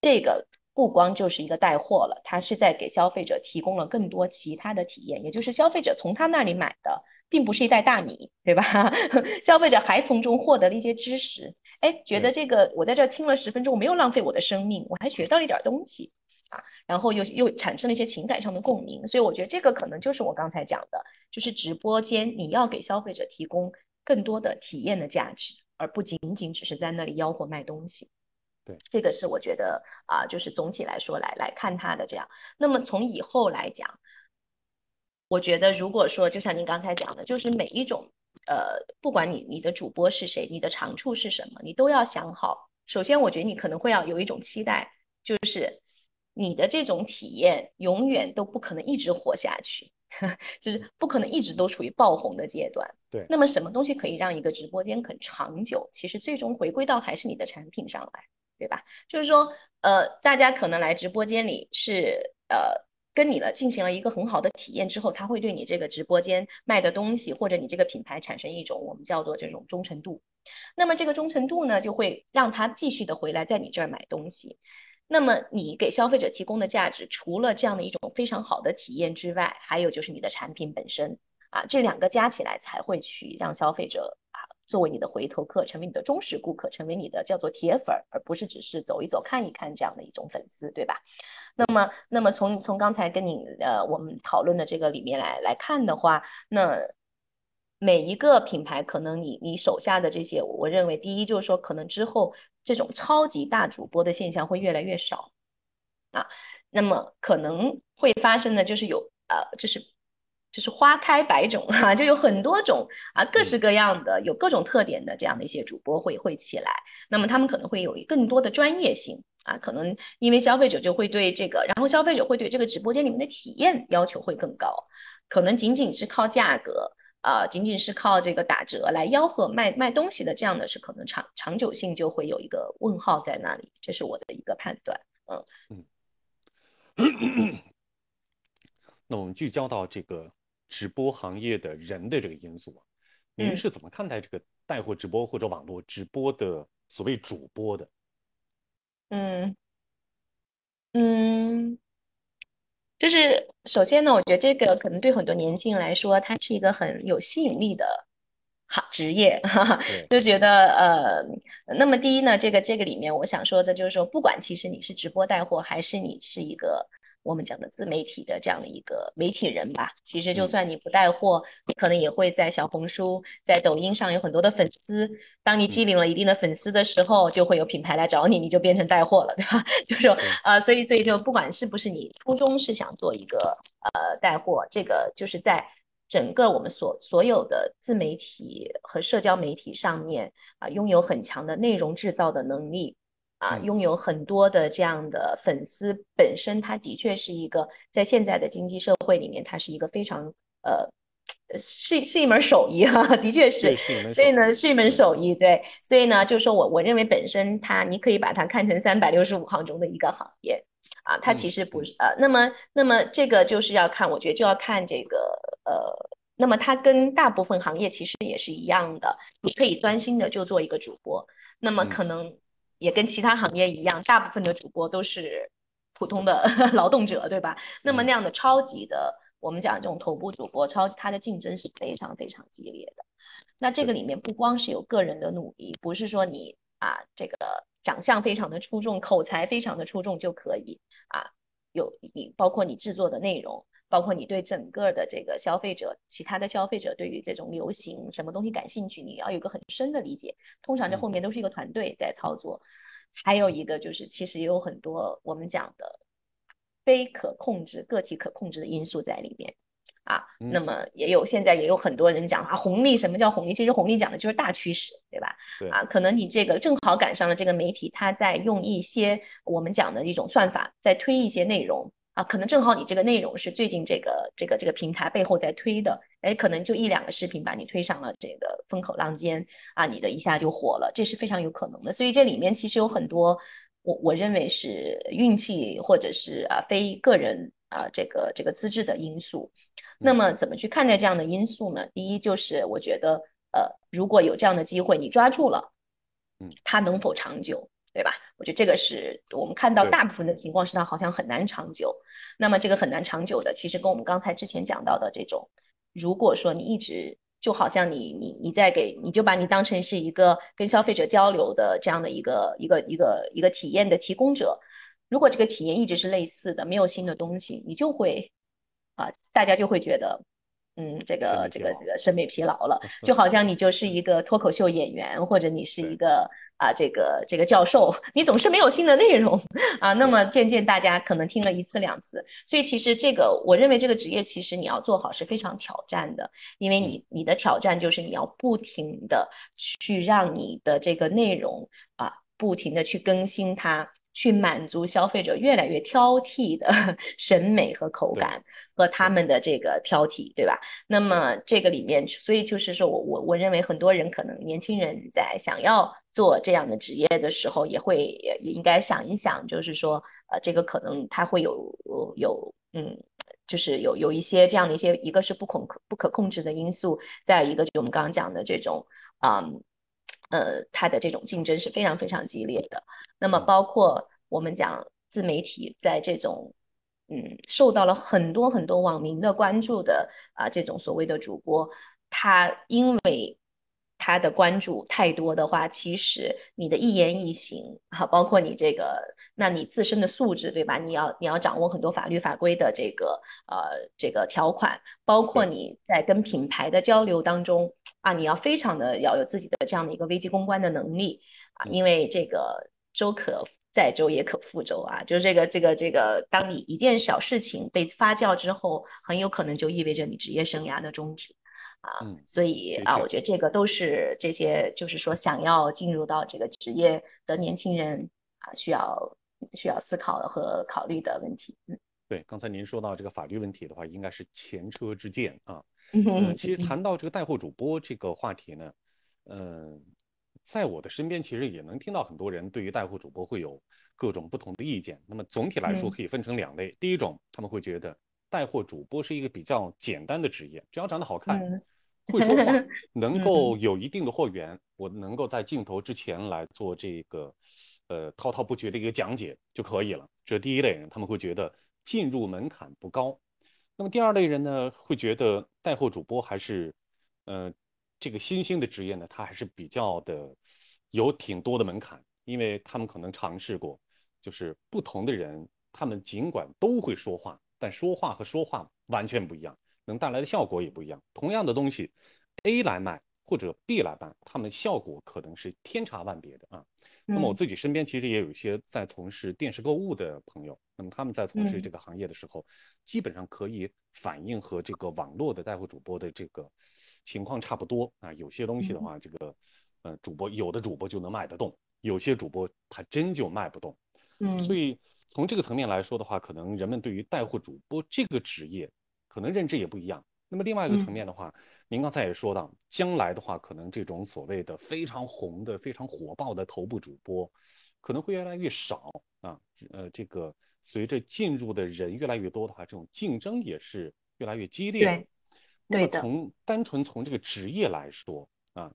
这个。不光就是一个带货了，它是在给消费者提供了更多其他的体验，也就是消费者从他那里买的并不是一袋大米，对吧？*laughs* 消费者还从中获得了一些知识，哎，觉得这个我在这听了十分钟，我没有浪费我的生命，我还学到了一点东西啊，然后又又产生了一些情感上的共鸣，所以我觉得这个可能就是我刚才讲的，就是直播间你要给消费者提供更多的体验的价值，而不仅仅只是在那里吆喝卖东西。对，这个是我觉得啊，就是总体来说来来看它的这样。那么从以后来讲，我觉得如果说就像您刚才讲的，就是每一种呃，不管你你的主播是谁，你的长处是什么，你都要想好。首先，我觉得你可能会要有一种期待，就是你的这种体验永远都不可能一直活下去，*laughs* 就是不可能一直都处于爆红的阶段。对。那么什么东西可以让一个直播间很长久？其实最终回归到还是你的产品上来，对吧？就是说，呃，大家可能来直播间里是呃。跟你了进行了一个很好的体验之后，他会对你这个直播间卖的东西或者你这个品牌产生一种我们叫做这种忠诚度。那么这个忠诚度呢，就会让他继续的回来在你这儿买东西。那么你给消费者提供的价值，除了这样的一种非常好的体验之外，还有就是你的产品本身啊，这两个加起来才会去让消费者。作为你的回头客，成为你的忠实顾客，成为你的叫做铁粉儿，而不是只是走一走、看一看这样的一种粉丝，对吧？那么，那么从从刚才跟你呃我们讨论的这个里面来来看的话，那每一个品牌可能你你手下的这些，我认为第一就是说，可能之后这种超级大主播的现象会越来越少啊。那么可能会发生的就是有呃就是。就是花开百种哈，就有很多种啊，各式各样的，有各种特点的这样的一些主播会会起来。那么他们可能会有更多的专业性啊，可能因为消费者就会对这个，然后消费者会对这个直播间里面的体验要求会更高。可能仅仅是靠价格啊，仅仅是靠这个打折来吆喝卖卖东西的这样的是可能长长久性就会有一个问号在那里。这是我的一个判断。嗯嗯。*coughs* 那我们聚焦到这个。直播行业的人的这个因素，您是怎么看待这个带货直播或者网络直播的所谓主播的？嗯嗯，就是首先呢，我觉得这个可能对很多年轻人来说，它是一个很有吸引力的好职业，哈哈就觉得呃，那么第一呢，这个这个里面我想说的就是说，不管其实你是直播带货，还是你是一个。我们讲的自媒体的这样的一个媒体人吧，其实就算你不带货，你可能也会在小红书、在抖音上有很多的粉丝。当你积累了一定的粉丝的时候，就会有品牌来找你，你就变成带货了，对吧？*laughs* 就是说，呃，所以所以就不管是不是你初衷是想做一个呃带货，这个就是在整个我们所所有的自媒体和社交媒体上面啊，拥有很强的内容制造的能力。啊，拥有很多的这样的粉丝，本身它的确是一个在现在的经济社会里面，它是一个非常呃，是是一门手艺哈，的确是，所以呢是一门手艺，对，所以呢就是说我我认为本身它你可以把它看成三百六十五行中的一个行业啊，它其实不是呃，那么那么这个就是要看，我觉得就要看这个呃，那么它跟大部分行业其实也是一样的，你可以专心的就做一个主播，那么可能。也跟其他行业一样，大部分的主播都是普通的 *laughs* 劳动者，对吧？那么那样的超级的，我们讲这种头部主播，超他的竞争是非常非常激烈的。那这个里面不光是有个人的努力，不是说你啊这个长相非常的出众，口才非常的出众就可以啊，有你包括你制作的内容。包括你对整个的这个消费者，其他的消费者对于这种流行什么东西感兴趣，你要有一个很深的理解。通常这后面都是一个团队在操作。还有一个就是，其实也有很多我们讲的非可控制、个体可控制的因素在里面啊。那么也有现在也有很多人讲啊，红利什么叫红利？其实红利讲的就是大趋势，对吧？对啊，可能你这个正好赶上了这个媒体，他在用一些我们讲的一种算法，在推一些内容。啊，可能正好你这个内容是最近这个这个这个平台背后在推的，哎，可能就一两个视频把你推上了这个风口浪尖啊，你的一下就火了，这是非常有可能的。所以这里面其实有很多，我我认为是运气或者是啊非个人啊这个这个资质的因素。那么怎么去看待这样的因素呢？第一就是我觉得呃如果有这样的机会你抓住了，嗯，它能否长久？对吧？我觉得这个是我们看到大部分的情况是它好像很难长久。那么这个很难长久的，其实跟我们刚才之前讲到的这种，如果说你一直就好像你你你在给你就把你当成是一个跟消费者交流的这样的一个一个一个一个体验的提供者，如果这个体验一直是类似的，没有新的东西，你就会啊，大家就会觉得。嗯，这个这个这个审美疲劳了，就好像你就是一个脱口秀演员，或者你是一个啊这个这个教授，你总是没有新的内容。啊。那么。渐渐大家可能听了一次两次，所以其实这个我认为这个职业其实你要做好是非常挑战的，因为你你的挑战就是你要不停的去让你的这个内容啊不停的去更新它去满足消费者越来越挑剔的 *laughs* 审美和口感和他们的这个挑剔，对吧？那么这个里面，所以就是说我我我认为很多人可能年轻人在想要做这样的职业的时候，也会也也应该想一想，就是说呃，这个可能他会有有嗯，就是有有一些这样的一些，一个是不可不可控制的因素，再一个就我们刚刚讲的这种啊。呃，它的这种竞争是非常非常激烈的。那么，包括我们讲自媒体在这种，嗯，受到了很多很多网民的关注的啊，这种所谓的主播，他因为。他的关注太多的话，其实你的一言一行，哈，包括你这个，那你自身的素质，对吧？你要你要掌握很多法律法规的这个呃这个条款，包括你在跟品牌的交流当中啊，你要非常的要有自己的这样的一个危机公关的能力啊，因为这个周可载舟也可覆舟啊，就是这个这个这个，当你一件小事情被发酵之后，很有可能就意味着你职业生涯的终止。啊，所以啊，我觉得这个都是这些，就是说想要进入到这个职业的年轻人啊，需要需要思考和考虑的问题。嗯，对，刚才您说到这个法律问题的话，应该是前车之鉴啊。嗯，其实谈到这个带货主播这个话题呢，嗯，在我的身边其实也能听到很多人对于带货主播会有各种不同的意见。那么总体来说可以分成两类，第一种他们会觉得。带货主播是一个比较简单的职业，只要长得好看，会说话，*laughs* 能够有一定的货源，我能够在镜头之前来做这个，呃，滔滔不绝的一个讲解就可以了。这是第一类人，他们会觉得进入门槛不高。那么第二类人呢，会觉得带货主播还是，呃，这个新兴的职业呢，它还是比较的有挺多的门槛，因为他们可能尝试过，就是不同的人，他们尽管都会说话。但说话和说话完全不一样，能带来的效果也不一样。同样的东西，A 来卖或者 B 来办，他们效果可能是天差万别的啊。那么我自己身边其实也有一些在从事电视购物的朋友，那么他们在从事这个行业的时候，基本上可以反映和这个网络的带货主播的这个情况差不多啊。有些东西的话，这个呃主播有的主播就能卖得动，有些主播他真就卖不动。嗯，所以。从这个层面来说的话，可能人们对于带货主播这个职业，可能认知也不一样。那么另外一个层面的话，您刚才也说到，将来的话，可能这种所谓的非常红的、非常火爆的头部主播，可能会越来越少啊。呃，这个随着进入的人越来越多的话，这种竞争也是越来越激烈。对，那么从单纯从这个职业来说啊，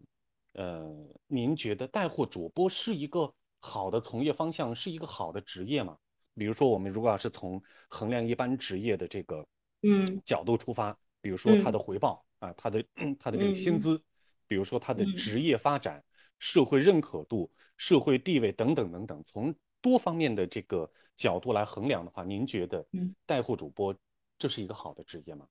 呃，您觉得带货主播是一个好的从业方向，是一个好的职业吗？比如说，我们如果要是从衡量一般职业的这个嗯。角度出发，比如说他的回报啊，他的 *clears throat* 他的这个薪资，比如说他的职业发展、社会认可度、社会地位等等等等，从多方面的这个角度来衡量的话，您觉得带货主播这是一个好的职业吗？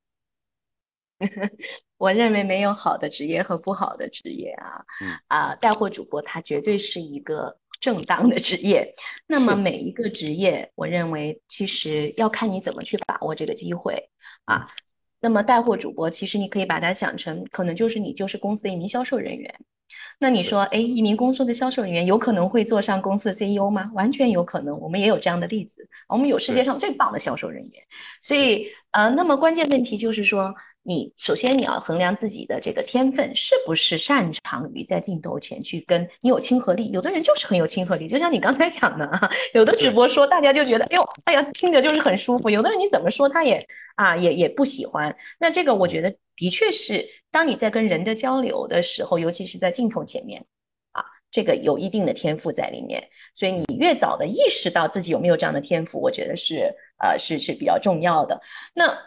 *laughs* 我认为没有好的职业和不好的职业啊，啊，带货主播他绝对是一个。正当的职业，那么每一个职业，我认为其实要看你怎么去把握这个机会啊。那么带货主播，其实你可以把它想成，可能就是你就是公司的一名销售人员。那你说，哎，一名公司的销售人员有可能会做上公司的 CEO 吗？完全有可能，我们也有这样的例子。我们有世界上最棒的销售人员，所以呃，那么关键问题就是说。你首先你要衡量自己的这个天分是不是擅长于在镜头前去跟你有亲和力。有的人就是很有亲和力，就像你刚才讲的啊，有的直播说大家就觉得，哎呦，哎呀，听着就是很舒服。有的人你怎么说他也啊也也不喜欢。那这个我觉得的确是，当你在跟人的交流的时候，尤其是在镜头前面啊，这个有一定的天赋在里面。所以你越早的意识到自己有没有这样的天赋，我觉得是呃是是比较重要的。那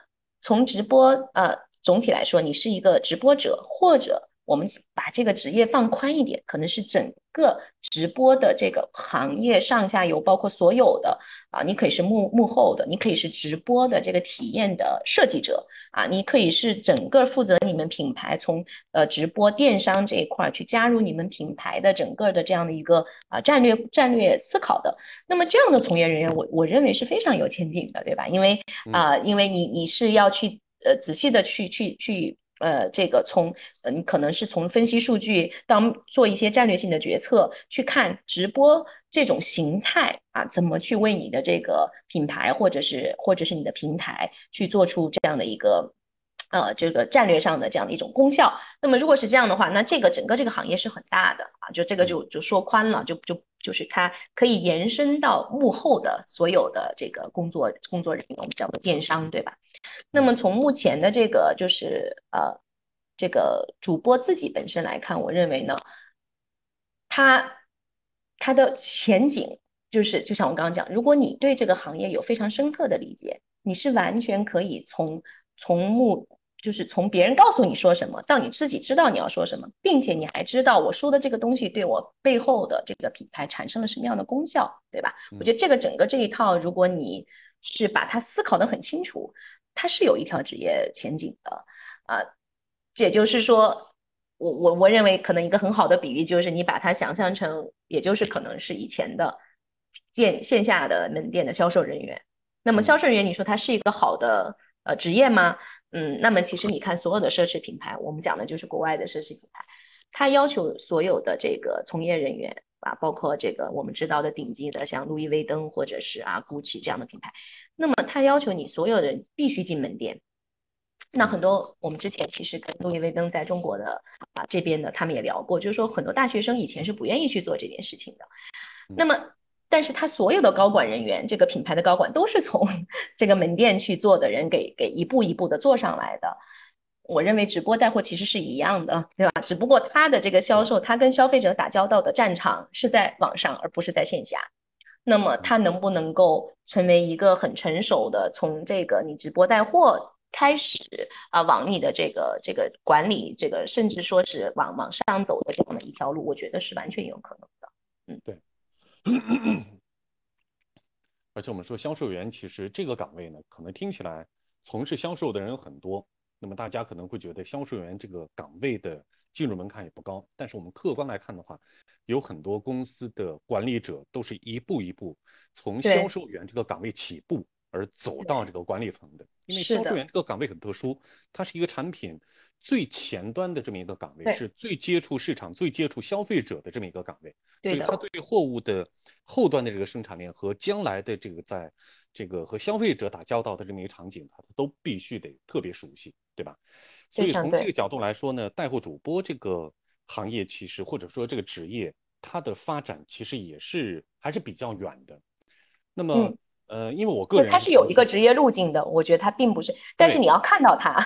从直播呃。总体来说，你是一个直播者，或者我们把这个职业放宽一点，可能是整个直播的这个行业上下游，包括所有的啊，你可以是幕幕后的，你可以是直播的这个体验的设计者啊，你可以是整个负责你们品牌从呃直播电商这一块去加入你们品牌的整个的这样的一个啊战略战略思考的。那么这样的从业人员，我我认为是非常有前景的，对吧？因为啊，因为你你是要去。呃，仔细的去去去，呃，这个从，嗯可能是从分析数据到做一些战略性的决策，去看直播这种形态啊，怎么去为你的这个品牌或者是或者是你的平台去做出这样的一个呃这个战略上的这样的一种功效？那么如果是这样的话，那这个整个这个行业是很大的啊，就这个就就说宽了，就就就是它可以延伸到幕后的所有的这个工作工作人员，我们叫做电商，对吧？那么从目前的这个就是呃这个主播自己本身来看，我认为呢，他。它的前景就是，就像我刚刚讲，如果你对这个行业有非常深刻的理解，你是完全可以从从目，就是从别人告诉你说什么，到你自己知道你要说什么，并且你还知道我说的这个东西对我背后的这个品牌产生了什么样的功效，对吧？我觉得这个整个这一套，如果你是把它思考的很清楚，它是有一条职业前景的啊，这也就是说。我我我认为可能一个很好的比喻就是你把它想象成，也就是可能是以前的线线下的门店的销售人员。那么销售人员，你说他是一个好的呃职业吗？嗯，那么其实你看所有的奢侈品牌，我们讲的就是国外的奢侈品牌，它要求所有的这个从业人员啊，包括这个我们知道的顶级的像路易威登或者是啊 GUCCI 这样的品牌，那么它要求你所有人必须进门店。那很多我们之前其实跟路易威登在中国的啊这边的，他们也聊过，就是说很多大学生以前是不愿意去做这件事情的。那么，但是他所有的高管人员，这个品牌的高管都是从 *laughs* 这个门店去做的人给给一步一步的做上来的。我认为直播带货其实是一样的，对吧？只不过他的这个销售，他跟消费者打交道的战场是在网上，而不是在线下。那么他能不能够成为一个很成熟的，从这个你直播带货？开始啊，往你的这个这个管理，这个甚至说是往往上走的这样的一条路，我觉得是完全有可能的。嗯，对。*clears throat* 而且我们说销售员，其实这个岗位呢，可能听起来从事销售的人很多，那么大家可能会觉得销售员这个岗位的进入门槛也不高。但是我们客观来看的话，有很多公司的管理者都是一步一步从销售员这个岗位起步。而走到这个管理层的，因为销售员这个岗位很特殊，它是一个产品最前端的这么一个岗位，是最接触市场、最接触消费者的这么一个岗位，所以它对货物的后端的这个生产链和将来的这个在这个和消费者打交道的这么一个场景，它都必须得特别熟悉，对吧？所以从这个角度来说呢，带货主播这个行业其实或者说这个职业，它的发展其实也是还是比较远的。那么。呃，因为我个人，他是有一个职业路径的，我觉得他并不是，但是你要看到它，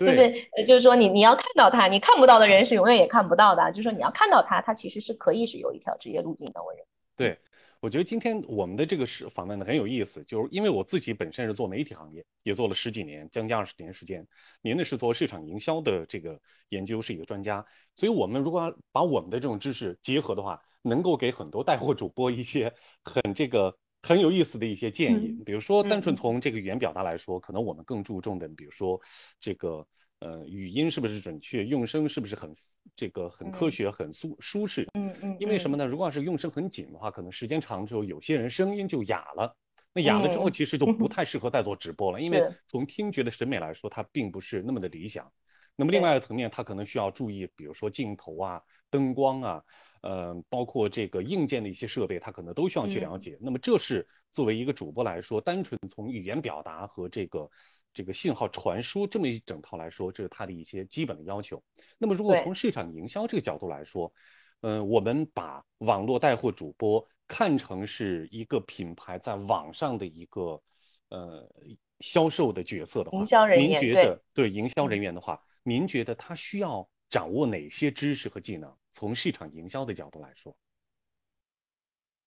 就是就是说你你要看到他，你看不到的人是永远也看不到的，就是说你要看到他，他其实是可以是有一条职业路径的，我认为。对，我觉得今天我们的这个是访问的很有意思，就是因为我自己本身是做媒体行业，也做了十几年，将近二十年时间，您呢是做市场营销的这个研究，是一个专家，所以我们如果要把我们的这种知识结合的话，能够给很多带货主播一些很这个。很有意思的一些建议，比如说，单纯从这个语言表达来说，可能我们更注重的，比如说，这个呃语音是不是准确，用声是不是很这个很科学、很舒舒适？嗯嗯。因为什么呢？如果要是用声很紧的话，可能时间长之后，有些人声音就哑了。那哑了之后，其实就不太适合再做直播了，因为从听觉的审美来说，它并不是那么的理想。那么另外一个层面，它可能需要注意，比如说镜头啊、灯光啊，呃，包括这个硬件的一些设备，它可能都需要去了解。那么这是作为一个主播来说，单纯从语言表达和这个这个信号传输这么一整套来说，这是它的一些基本的要求。那么如果从市场营销这个角度来说，嗯，我们把网络带货主播看成是一个品牌在网上的一个呃销售的角色的话，您觉得对营销人员的话？您觉得他需要掌握哪些知识和技能？从市场营销的角度来说，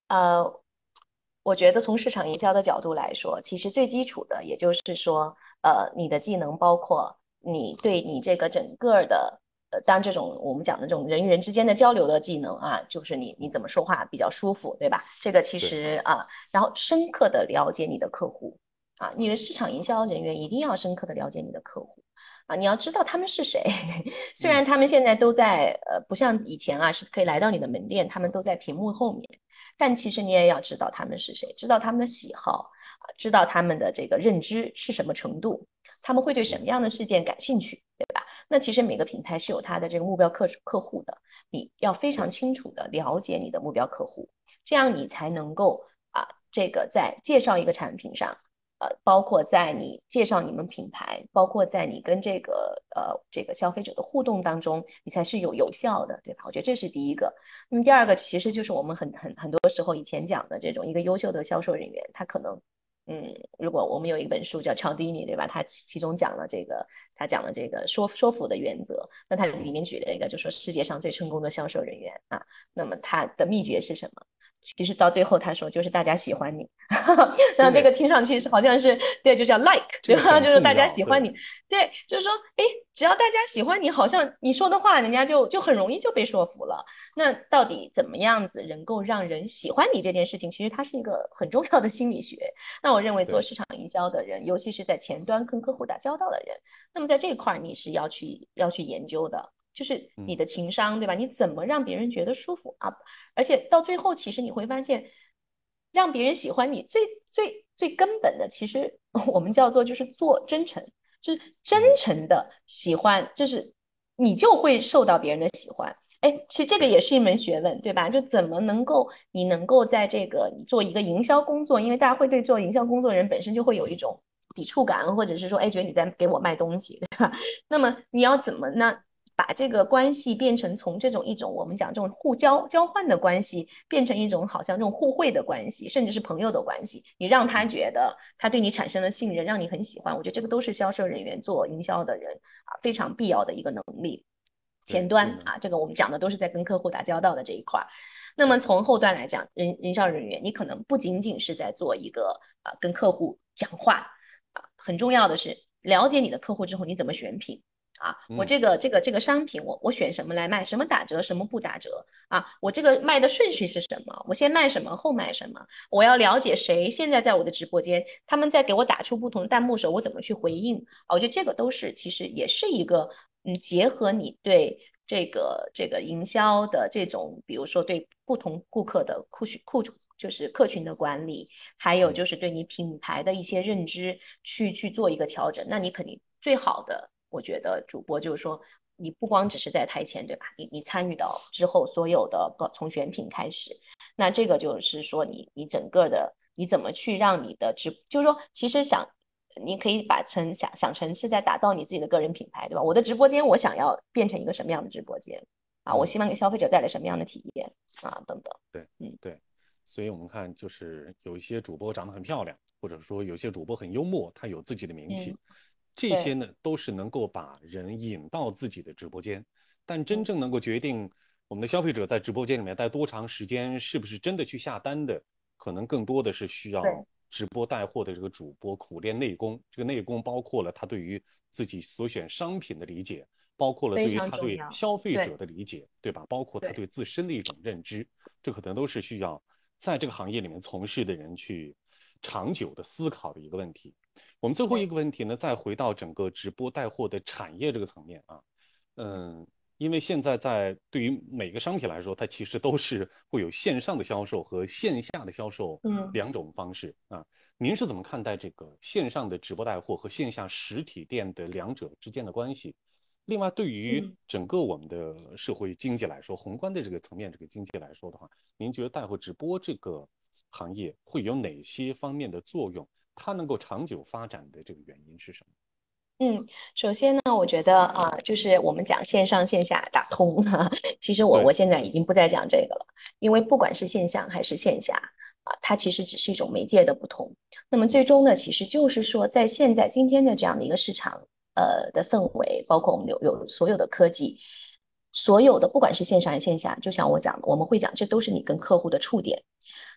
呃，我觉得从市场营销的角度来说，其实最基础的，也就是说，呃，你的技能包括你对你这个整个的，呃，当然这种我们讲的这种人与人之间的交流的技能啊，就是你你怎么说话比较舒服，对吧？这个其实啊，然后深刻的了解你的客户啊，你的市场营销人员一定要深刻的了解你的客户。啊，你要知道他们是谁。*laughs* 虽然他们现在都在，呃，不像以前啊，是可以来到你的门店，他们都在屏幕后面。但其实你也要知道他们是谁，知道他们的喜好，啊，知道他们的这个认知是什么程度，他们会对什么样的事件感兴趣，对吧？那其实每个品牌是有它的这个目标客客户的，你要非常清楚的了解你的目标客户，这样你才能够啊，这个在介绍一个产品上。呃，包括在你介绍你们品牌，包括在你跟这个呃这个消费者的互动当中，你才是有有效的，对吧？我觉得这是第一个。那么第二个，其实就是我们很很很多时候以前讲的这种一个优秀的销售人员，他可能，嗯，如果我们有一本书叫乔迪尼，对吧？他其中讲了这个，他讲了这个说说服的原则。那他里面举了一个，就说世界上最成功的销售人员啊，那么他的秘诀是什么？其实到最后，他说就是大家喜欢你，*laughs* 然后这个听上去是好像是对，就叫 like，对吧？就是大家喜欢你，对，就是说，哎，只要大家喜欢你，好像你说的话，人家就就很容易就被说服了。那到底怎么样子能够让人喜欢你这件事情，其实它是一个很重要的心理学。那我认为做市场营销的人，尤其是在前端跟客户打交道的人，那么在这一块你是要去要去研究的。就是你的情商，对吧？你怎么让别人觉得舒服啊？而且到最后，其实你会发现，让别人喜欢你最最最根本的，其实我们叫做就是做真诚，就是真诚的喜欢，就是你就会受到别人的喜欢。哎，其实这个也是一门学问，对吧？就怎么能够你能够在这个做一个营销工作，因为大家会对做营销工作人本身就会有一种抵触感，或者是说，哎，觉得你在给我卖东西，对吧？*laughs* 那么你要怎么呢？把这个关系变成从这种一种我们讲这种互交交换的关系，变成一种好像这种互惠的关系，甚至是朋友的关系。你让他觉得他对你产生了信任，让你很喜欢。我觉得这个都是销售人员做营销的人啊非常必要的一个能力。前端啊，这个我们讲的都是在跟客户打交道的这一块。那么从后端来讲，人营销人员你可能不仅仅是在做一个啊跟客户讲话啊，很重要的是了解你的客户之后，你怎么选品。啊，我这个这个这个商品，我我选什么来卖？什么打折，什么不打折？啊，我这个卖的顺序是什么？我先卖什么，后卖什么？我要了解谁现在在我的直播间，他们在给我打出不同的弹幕时，候，我怎么去回应？啊，我觉得这个都是其实也是一个，嗯，结合你对这个这个营销的这种，比如说对不同顾客的库群库就是客群的管理，还有就是对你品牌的一些认知去去做一个调整，那你肯定最好的。我觉得主播就是说，你不光只是在台前，对吧？你你参与到之后所有的从选品开始，那这个就是说你你整个的你怎么去让你的直，就是说其实想你可以把成想想成是在打造你自己的个人品牌，对吧？我的直播间我想要变成一个什么样的直播间啊？我希望给消费者带来什么样的体验啊？等等。对，嗯对，所以我们看就是有一些主播长得很漂亮，或者说有些主播很幽默，他有自己的名气。这些呢，都是能够把人引到自己的直播间，但真正能够决定我们的消费者在直播间里面待多长时间，是不是真的去下单的，可能更多的是需要直播带货的这个主播苦练内功。这个内功包括了他对于自己所选商品的理解，包括了对于他对消费者的理解，对吧？包括他对自身的一种认知，这可能都是需要在这个行业里面从事的人去长久的思考的一个问题。我们最后一个问题呢，再回到整个直播带货的产业这个层面啊，嗯，因为现在在对于每个商品来说，它其实都是会有线上的销售和线下的销售两种方式啊。您是怎么看待这个线上的直播带货和线下实体店的两者之间的关系？另外，对于整个我们的社会经济来说，宏观的这个层面这个经济来说的话，您觉得带货直播这个行业会有哪些方面的作用？它能够长久发展的这个原因是什么？嗯，首先呢，我觉得啊，就是我们讲线上线下打通哈。其实我我现在已经不再讲这个了，因为不管是线上还是线下啊，它其实只是一种媒介的不同。那么最终呢，其实就是说，在现在今天的这样的一个市场呃的氛围，包括我们有有所有的科技，所有的不管是线上还是线下，就像我讲的，我们会讲这都是你跟客户的触点。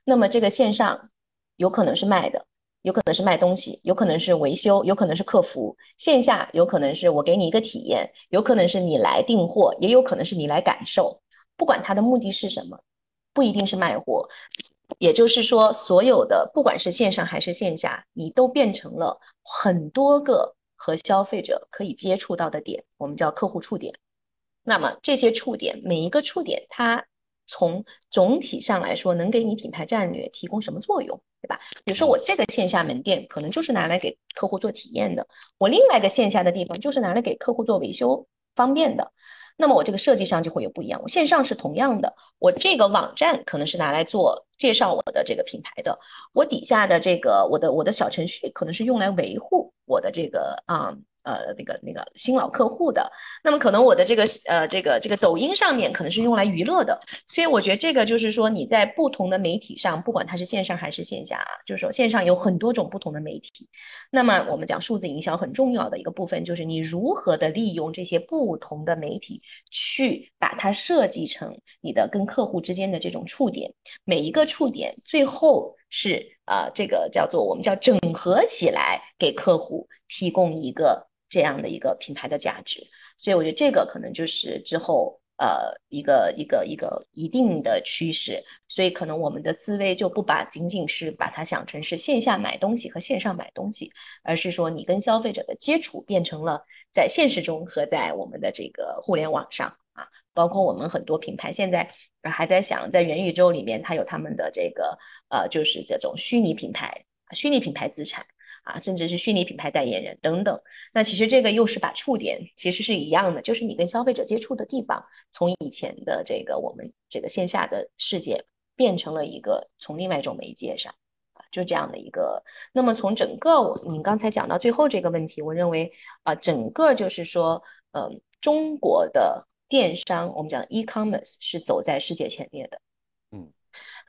那么这个线上有可能是卖的。有可能是卖东西，有可能是维修，有可能是客服。线下有可能是我给你一个体验，有可能是你来订货，也有可能是你来感受。不管它的目的是什么，不一定是卖货。也就是说，所有的不管是线上还是线下，你都变成了很多个和消费者可以接触到的点，我们叫客户触点。那么这些触点，每一个触点，它从总体上来说，能给你品牌战略提供什么作用？对吧？比如说我这个线下门店可能就是拿来给客户做体验的，我另外一个线下的地方就是拿来给客户做维修方便的。那么我这个设计上就会有不一样。我线上是同样的，我这个网站可能是拿来做介绍我的这个品牌的，我底下的这个我的我的小程序可能是用来维护我的这个啊。呃，那个那个新老客户的，那么可能我的这个呃这个这个抖音上面可能是用来娱乐的，所以我觉得这个就是说你在不同的媒体上，不管它是线上还是线下啊，就是说线上有很多种不同的媒体。那么我们讲数字营销很重要的一个部分就是你如何的利用这些不同的媒体去把它设计成你的跟客户之间的这种触点，每一个触点最后是呃这个叫做我们叫整合起来给客户提供一个。这样的一个品牌的价值，所以我觉得这个可能就是之后呃一个一个一个一定的趋势，所以可能我们的思维就不把仅仅是把它想成是线下买东西和线上买东西，而是说你跟消费者的接触变成了在现实中和在我们的这个互联网上啊，包括我们很多品牌现在还在想在元宇宙里面，它有他们的这个呃就是这种虚拟品牌、虚拟品牌资产。啊，甚至是虚拟品牌代言人等等，那其实这个又是把触点其实是一样的，就是你跟消费者接触的地方，从以前的这个我们这个线下的世界变成了一个从另外一种媒介上，啊，就这样的一个。那么从整个我您刚才讲到最后这个问题，我认为啊，整个就是说，嗯，中国的电商，我们讲 e-commerce 是走在世界前列的。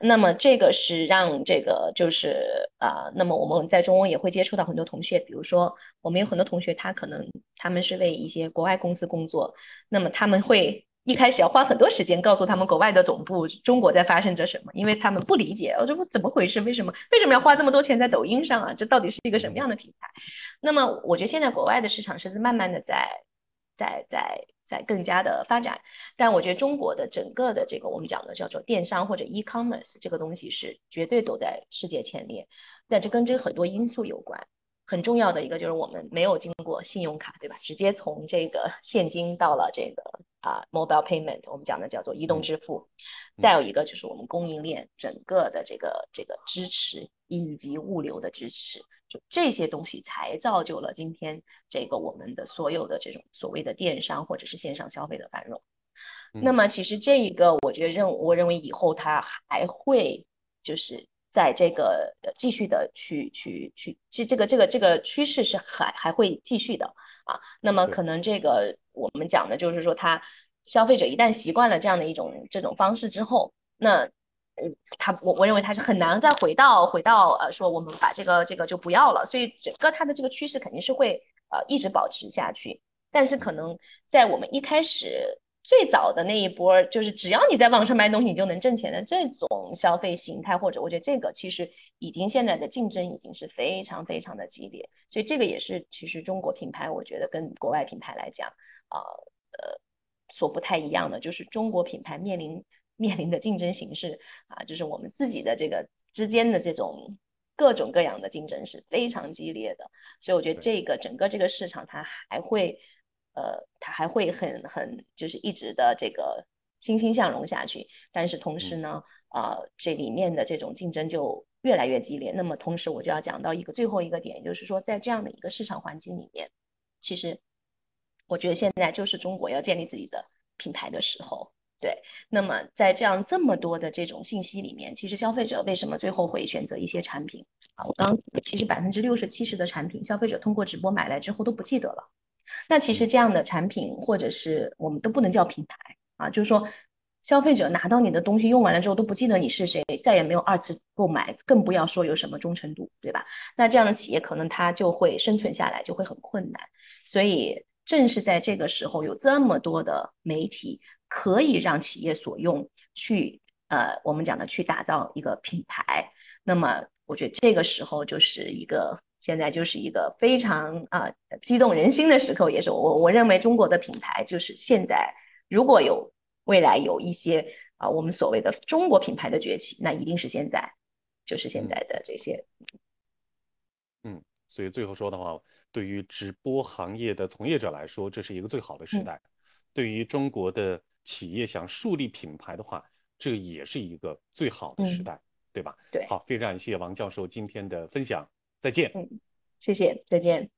那么这个是让这个就是啊，那么我们在中欧也会接触到很多同学，比如说我们有很多同学，他可能他们是为一些国外公司工作，那么他们会一开始要花很多时间告诉他们国外的总部中国在发生着什么，因为他们不理解，我说怎么回事？为什么为什么要花这么多钱在抖音上啊？这到底是一个什么样的平台？那么我觉得现在国外的市场是慢慢的在在在。在更加的发展，但我觉得中国的整个的这个我们讲的叫做电商或者 e-commerce 这个东西是绝对走在世界前列，但这跟这很多因素有关。很重要的一个就是我们没有经过信用卡，对吧？直接从这个 *laughs* 现金到了这个啊 mobile payment，我们讲的叫做移动支付。再有一个就是我们供应链整个的这个这个支持以及物流的支持，就这些东西才造就了今天这个我们的所有的这种所谓的电商或者是线上消费的繁荣。那么其实这一个我觉得认我认为以后它还会就是。在这个继续的去去去，这这个这个这个趋势是还还会继续的啊。那么可能这个我们讲的就是说，它消费者一旦习惯了这样的一种这种方式之后，那嗯，他我我认为他是很难再回到回到呃说我们把这个这个就不要了。所以整个它的这个趋势肯定是会呃一直保持下去，但是可能在我们一开始。最早的那一波，就是只要你在网上卖东西，你就能挣钱的这种消费形态，或者我觉得这个其实已经现在的竞争已经是非常非常的激烈，所以这个也是其实中国品牌我觉得跟国外品牌来讲，啊呃所不太一样的，就是中国品牌面临面临的竞争形势啊，就是我们自己的这个之间的这种各种各样的竞争是非常激烈的，所以我觉得这个整个这个市场它还会。呃，它还会很很就是一直的这个欣欣向荣下去，但是同时呢，啊，这里面的这种竞争就越来越激烈。那么同时我就要讲到一个最后一个点，就是说在这样的一个市场环境里面，其实我觉得现在就是中国要建立自己的品牌的时候。对，那么在这样这么多的这种信息里面，其实消费者为什么最后会选择一些产品啊？我刚其实百分之六十七十的产品，消费者通过直播买来之后都不记得了。那其实这样的产品，或者是我们都不能叫品牌啊，就是说，消费者拿到你的东西用完了之后都不记得你是谁，再也没有二次购买，更不要说有什么忠诚度，对吧？那这样的企业可能它就会生存下来就会很困难。所以正是在这个时候，有这么多的媒体可以让企业所用，去呃，我们讲的去打造一个品牌。那么我觉得这个时候就是一个。现在就是一个非常啊激动人心的时刻，也是我我认为中国的品牌就是现在如果有未来有一些啊我们所谓的中国品牌的崛起，那一定是现在，就是现在的这些。嗯，所以最后说的话，对于直播行业的从业者来说，这是一个最好的时代；对于中国的企业想树立品牌的话，这也是一个最好的时代，对吧？对。好，非常感谢王教授今天的分享。再见。嗯，谢谢，再见。